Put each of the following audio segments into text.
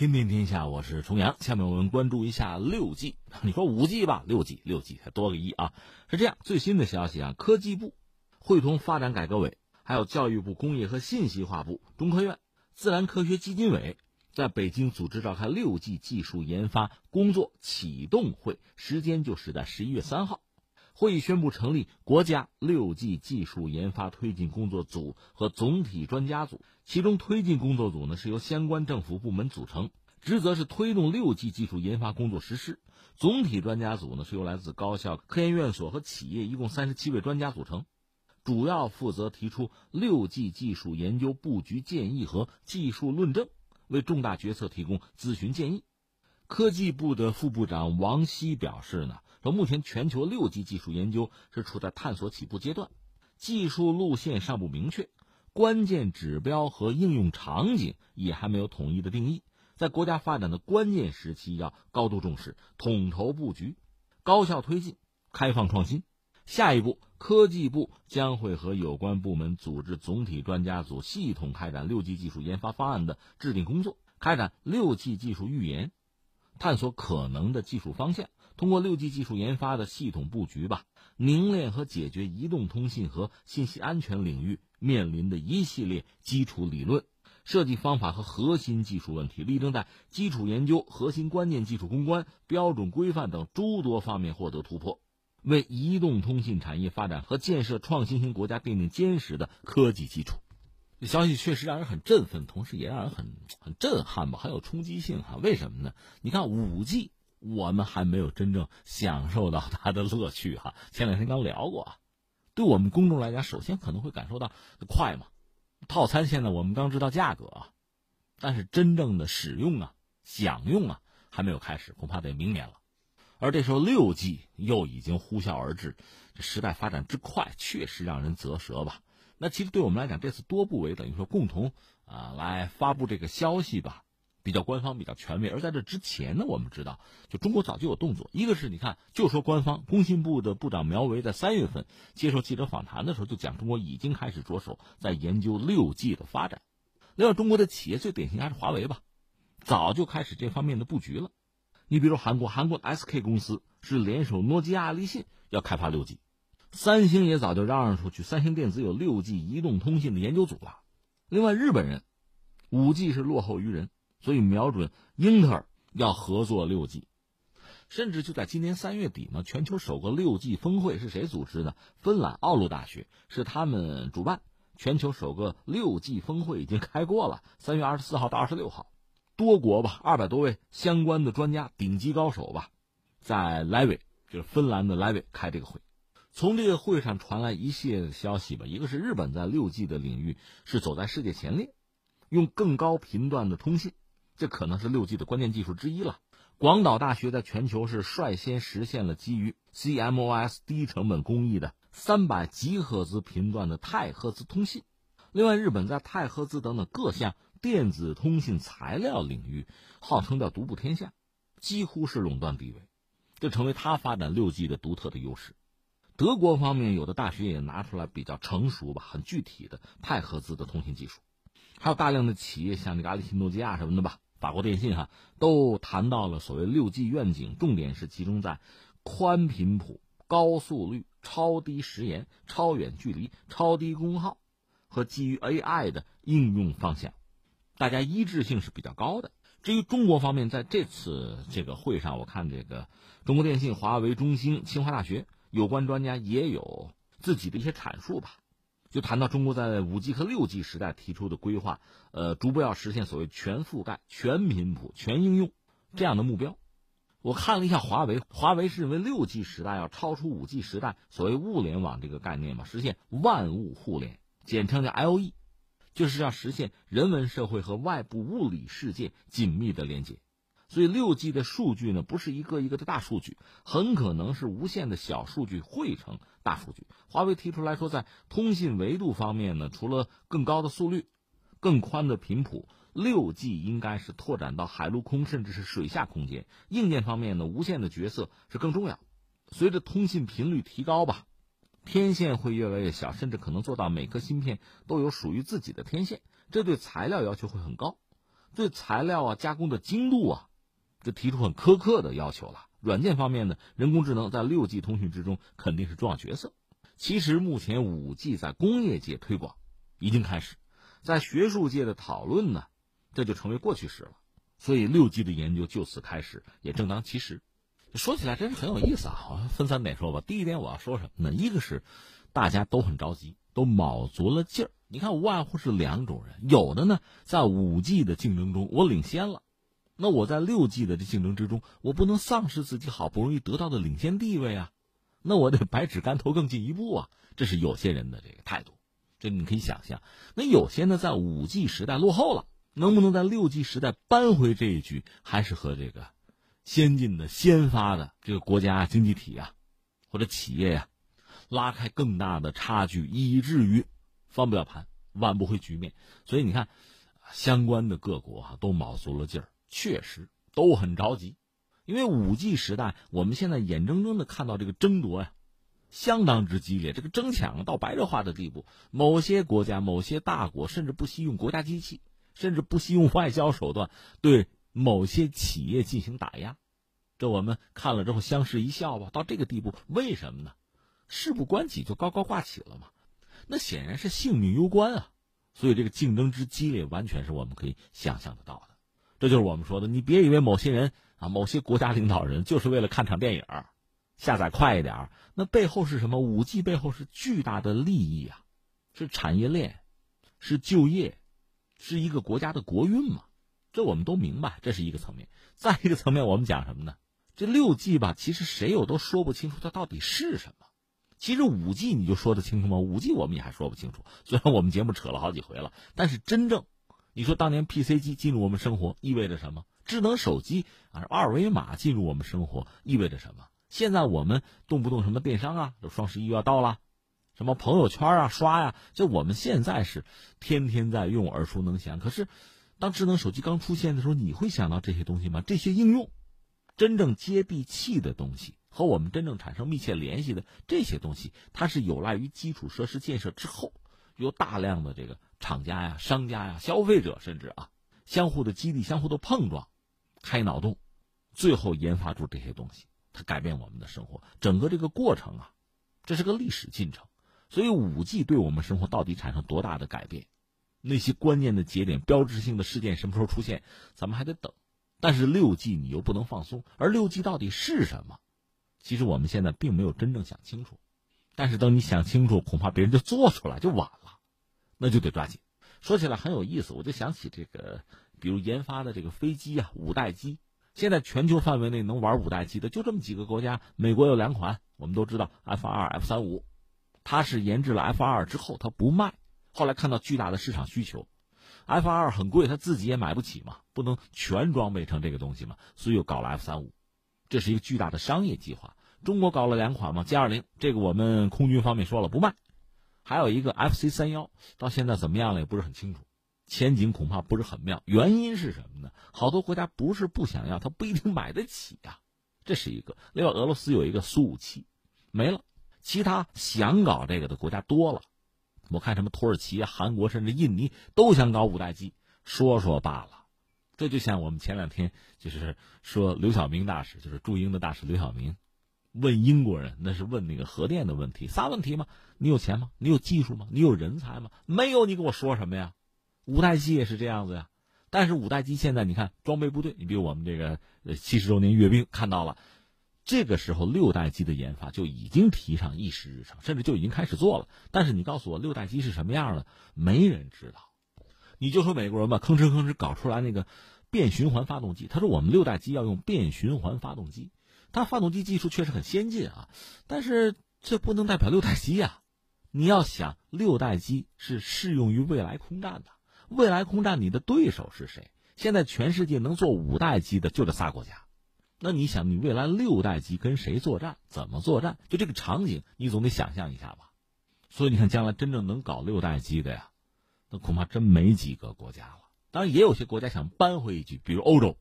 天天天下，我是重阳。下面我们关注一下六 G。你说五 G 吧，六 G，六 G 才多个一啊。是这样，最新的消息啊，科技部会同发展改革委，还有教育部工业和信息化部、中科院、自然科学基金委，在北京组织召开六 G 技术研发工作启动会，时间就是在十一月三号。会议宣布成立国家六 G 技术研发推进工作组和总体专家组，其中推进工作组呢是由相关政府部门组成，职责是推动六 G 技术研发工作实施；总体专家组呢是由来自高校、科研院所和企业一共三十七位专家组成，主要负责提出六 G 技术研究布局建议和技术论证，为重大决策提供咨询建议。科技部的副部长王希表示呢。说目前全球六 G 技术研究是处在探索起步阶段，技术路线尚不明确，关键指标和应用场景也还没有统一的定义。在国家发展的关键时期，要高度重视，统筹布局，高效推进，开放创新。下一步，科技部将会和有关部门组织总体专家组，系统开展六 G 技术研发方案的制定工作，开展六 G 技术预研，探索可能的技术方向。通过六 G 技术研发的系统布局吧，凝练和解决移动通信和信息安全领域面临的一系列基础理论、设计方法和核心技术问题，力争在基础研究、核心关键技术攻关、标准规范等诸多方面获得突破，为移动通信产业发展和建设创新型国家奠定坚实的科技基础。这消息确实让人很振奋，同时也让人很很震撼吧，很有冲击性哈。为什么呢？你看五 G。我们还没有真正享受到它的乐趣哈。前两天刚聊过啊，对我们公众来讲，首先可能会感受到快嘛，套餐现在我们刚知道价格啊，但是真正的使用啊、享用啊还没有开始，恐怕得明年了。而这时候六 G 又已经呼啸而至，这时代发展之快，确实让人啧舌吧。那其实对我们来讲，这次多部委等于说共同啊来发布这个消息吧。比较官方、比较全面，而在这之前呢，我们知道，就中国早就有动作。一个是你看，就说官方，工信部的部长苗圩在三月份接受记者访谈的时候，就讲中国已经开始着手在研究六 G 的发展。另外，中国的企业最典型还是华为吧，早就开始这方面的布局了。你比如韩国，韩国 SK 公司是联手诺基亚、立信要开发六 G，三星也早就嚷嚷出去，三星电子有六 G 移动通信的研究组了。另外，日本人五 G 是落后于人。所以瞄准英特尔要合作六 G，甚至就在今年三月底嘛，全球首个六 G 峰会是谁组织的？芬兰奥鲁大学是他们主办。全球首个六 G 峰会已经开过了，三月二十四号到二十六号，多国吧，二百多位相关的专家、顶级高手吧，在莱维，就是芬兰的莱维开这个会。从这个会上传来一系列的消息吧，一个是日本在六 G 的领域是走在世界前列，用更高频段的通信。这可能是六 G 的关键技术之一了。广岛大学在全球是率先实现了基于 CMOS 低成本工艺的三百吉赫兹频段的太赫兹通信。另外，日本在太赫兹等等各项电子通信材料领域，号称叫独步天下，几乎是垄断地位，这成为他发展六 G 的独特的优势。德国方面有的大学也拿出来比较成熟吧，很具体的太合资的通信技术，还有大量的企业像这个阿里信、诺基亚什么的吧。法国电信哈都谈到了所谓六 G 愿景，重点是集中在宽频谱、高速率、超低时延、超远距离、超低功耗和基于 AI 的应用方向，大家一致性是比较高的。至于中国方面，在这次这个会上，我看这个中国电信、华为、中兴、清华大学有关专家也有自己的一些阐述吧。就谈到中国在五 G 和六 G 时代提出的规划，呃，逐步要实现所谓全覆盖、全频谱、全应用这样的目标。我看了一下华为，华为是认为六 G 时代要超出五 G 时代所谓物联网这个概念嘛，实现万物互联，简称叫 LE，就是要实现人文社会和外部物理世界紧密的连接。所以六 G 的数据呢，不是一个一个的大数据，很可能是无限的小数据汇成大数据。华为提出来说，在通信维度方面呢，除了更高的速率、更宽的频谱，六 G 应该是拓展到海陆空甚至是水下空间。硬件方面呢，无线的角色是更重要。随着通信频率提高吧，天线会越来越小，甚至可能做到每颗芯片都有属于自己的天线，这对材料要求会很高。对材料啊加工的精度啊，就提出很苛刻的要求了。软件方面呢，人工智能在六 G 通讯之中肯定是重要角色。其实目前五 G 在工业界推广已经开始，在学术界的讨论呢，这就成为过去式了。所以六 G 的研究就此开始，也正当其时。说起来真是很有意思啊！分三点说吧。第一点我要说什么呢？一个是大家都很着急，都卯足了劲儿。你看，无外乎是两种人，有的呢在五 G 的竞争中我领先了。那我在六 G 的这竞争之中，我不能丧失自己好不容易得到的领先地位啊！那我得百尺竿头更进一步啊！这是有些人的这个态度，这你可以想象。那有些呢，在五 G 时代落后了，能不能在六 G 时代扳回这一局，还是和这个先进的、先发的这个国家经济体啊，或者企业呀，拉开更大的差距，以至于翻不了盘、挽不回局面。所以你看，相关的各国啊，都卯足了劲儿。确实都很着急，因为五 G 时代，我们现在眼睁睁的看到这个争夺呀，相当之激烈，这个争抢到白热化的地步。某些国家、某些大国甚至不惜用国家机器，甚至不惜用外交手段对某些企业进行打压。这我们看了之后相视一笑吧。到这个地步，为什么呢？事不关己就高高挂起了嘛？那显然是性命攸关啊！所以这个竞争之激烈，完全是我们可以想象得到的。这就是我们说的，你别以为某些人啊，某些国家领导人就是为了看场电影，下载快一点那背后是什么？五 G 背后是巨大的利益啊，是产业链，是就业，是一个国家的国运嘛。这我们都明白，这是一个层面。再一个层面，我们讲什么呢？这六 G 吧，其实谁又都说不清楚它到底是什么。其实五 G 你就说得清楚吗？五 G 我们也还说不清楚。虽然我们节目扯了好几回了，但是真正。你说当年 PC 机进入我们生活意味着什么？智能手机啊，二维码进入我们生活意味着什么？现在我们动不动什么电商啊，这双十一要到了，什么朋友圈啊刷呀，就我们现在是天天在用，耳熟能详。可是，当智能手机刚出现的时候，你会想到这些东西吗？这些应用，真正接地气的东西，和我们真正产生密切联系的这些东西，它是有赖于基础设施建设之后，有大量的这个。厂家呀、商家呀、消费者，甚至啊，相互的激励、相互的碰撞，开脑洞，最后研发出这些东西，它改变我们的生活。整个这个过程啊，这是个历史进程。所以，五 G 对我们生活到底产生多大的改变？那些关键的节点、标志性的事件什么时候出现，咱们还得等。但是六 G 你又不能放松，而六 G 到底是什么？其实我们现在并没有真正想清楚。但是等你想清楚，恐怕别人就做出来就晚。那就得抓紧。说起来很有意思，我就想起这个，比如研发的这个飞机啊，五代机。现在全球范围内能玩五代机的就这么几个国家。美国有两款，我们都知道 F 二、F 三五。它是研制了 F 二之后，它不卖。后来看到巨大的市场需求，F 二很贵，他自己也买不起嘛，不能全装备成这个东西嘛，所以又搞了 F 三五。这是一个巨大的商业计划。中国搞了两款嘛歼二零，这个我们空军方面说了不卖。还有一个 F C 三幺，到现在怎么样了也不是很清楚，前景恐怕不是很妙。原因是什么呢？好多国家不是不想要，他不一定买得起呀，这是一个。另外，俄罗斯有一个苏五七，没了。其他想搞这个的国家多了，我看什么土耳其、韩国甚至印尼都想搞五代机，说说罢了。这就像我们前两天就是说刘晓明大使，就是驻英的大使刘晓明。问英国人，那是问那个核电的问题，仨问题吗？你有钱吗？你有技术吗？你有人才吗？没有，你跟我说什么呀？五代机也是这样子呀。但是五代机现在你看装备部队，你比如我们这个七十周年阅兵看到了，这个时候六代机的研发就已经提上议事日程，甚至就已经开始做了。但是你告诉我六代机是什么样的，没人知道。你就说美国人吧，吭哧吭哧搞出来那个变循环发动机，他说我们六代机要用变循环发动机。它发动机技术确实很先进啊，但是这不能代表六代机呀。你要想六代机是适用于未来空战的，未来空战你的对手是谁？现在全世界能做五代机的就这仨国家，那你想你未来六代机跟谁作战？怎么作战？就这个场景，你总得想象一下吧。所以你看，将来真正能搞六代机的呀，那恐怕真没几个国家了。当然，也有些国家想扳回一局，比如欧洲。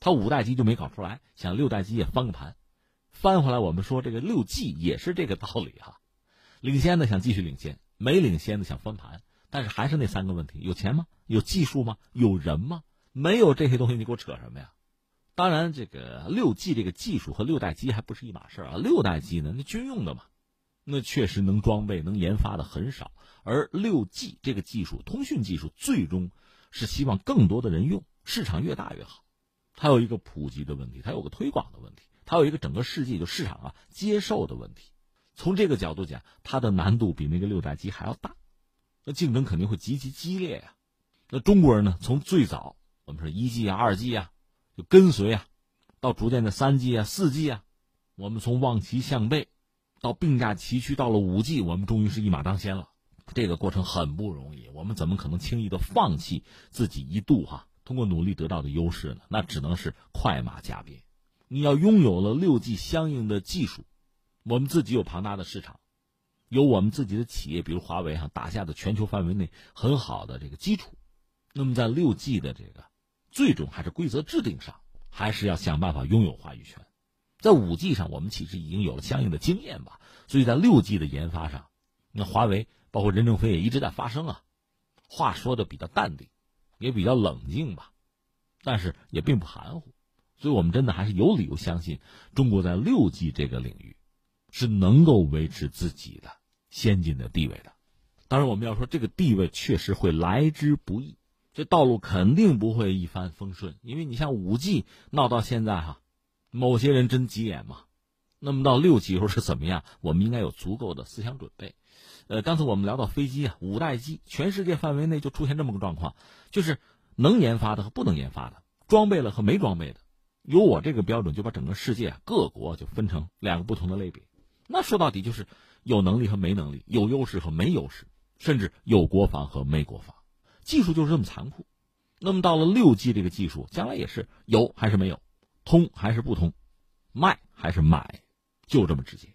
他五代机就没搞出来，想六代机也翻个盘，翻回来我们说这个六 G 也是这个道理哈，领先的想继续领先，没领先的想翻盘，但是还是那三个问题：有钱吗？有技术吗？有人吗？没有这些东西，你给我扯什么呀？当然，这个六 G 这个技术和六代机还不是一码事啊。六代机呢，那军用的嘛，那确实能装备、能研发的很少。而六 G 这个技术，通讯技术，最终是希望更多的人用，市场越大越好。它有一个普及的问题，它有个推广的问题，它有一个整个世界就市场啊接受的问题。从这个角度讲，它的难度比那个六代机还要大，那竞争肯定会极其激烈呀。那中国人呢，从最早我们说一 G 啊、二 G 啊，就跟随啊，到逐渐的三 G 啊、四 G 啊，我们从望其项背，到并驾齐驱，到了五 G，我们终于是一马当先了。这个过程很不容易，我们怎么可能轻易的放弃自己一度哈？通过努力得到的优势呢？那只能是快马加鞭。你要拥有了六 G 相应的技术，我们自己有庞大的市场，有我们自己的企业，比如华为哈，打下的全球范围内很好的这个基础。那么在六 G 的这个最终还是规则制定上，还是要想办法拥有话语权。在五 G 上，我们其实已经有了相应的经验吧。所以在六 G 的研发上，那华为包括任正非也一直在发声啊，话说的比较淡定。也比较冷静吧，但是也并不含糊，所以我们真的还是有理由相信，中国在六 G 这个领域是能够维持自己的先进的地位的。当然，我们要说这个地位确实会来之不易，这道路肯定不会一帆风顺。因为你像五 G 闹到现在哈，某些人真急眼嘛。那么到六 G 时候是怎么样？我们应该有足够的思想准备。呃，刚才我们聊到飞机啊，五代机，全世界范围内就出现这么个状况，就是能研发的和不能研发的，装备了和没装备的，有我这个标准就把整个世界各国就分成两个不同的类别。那说到底就是有能力和没能力，有优势和没优势，甚至有国防和没国防，技术就是这么残酷。那么到了六 G 这个技术，将来也是有还是没有，通还是不通，卖还是买，就这么直接。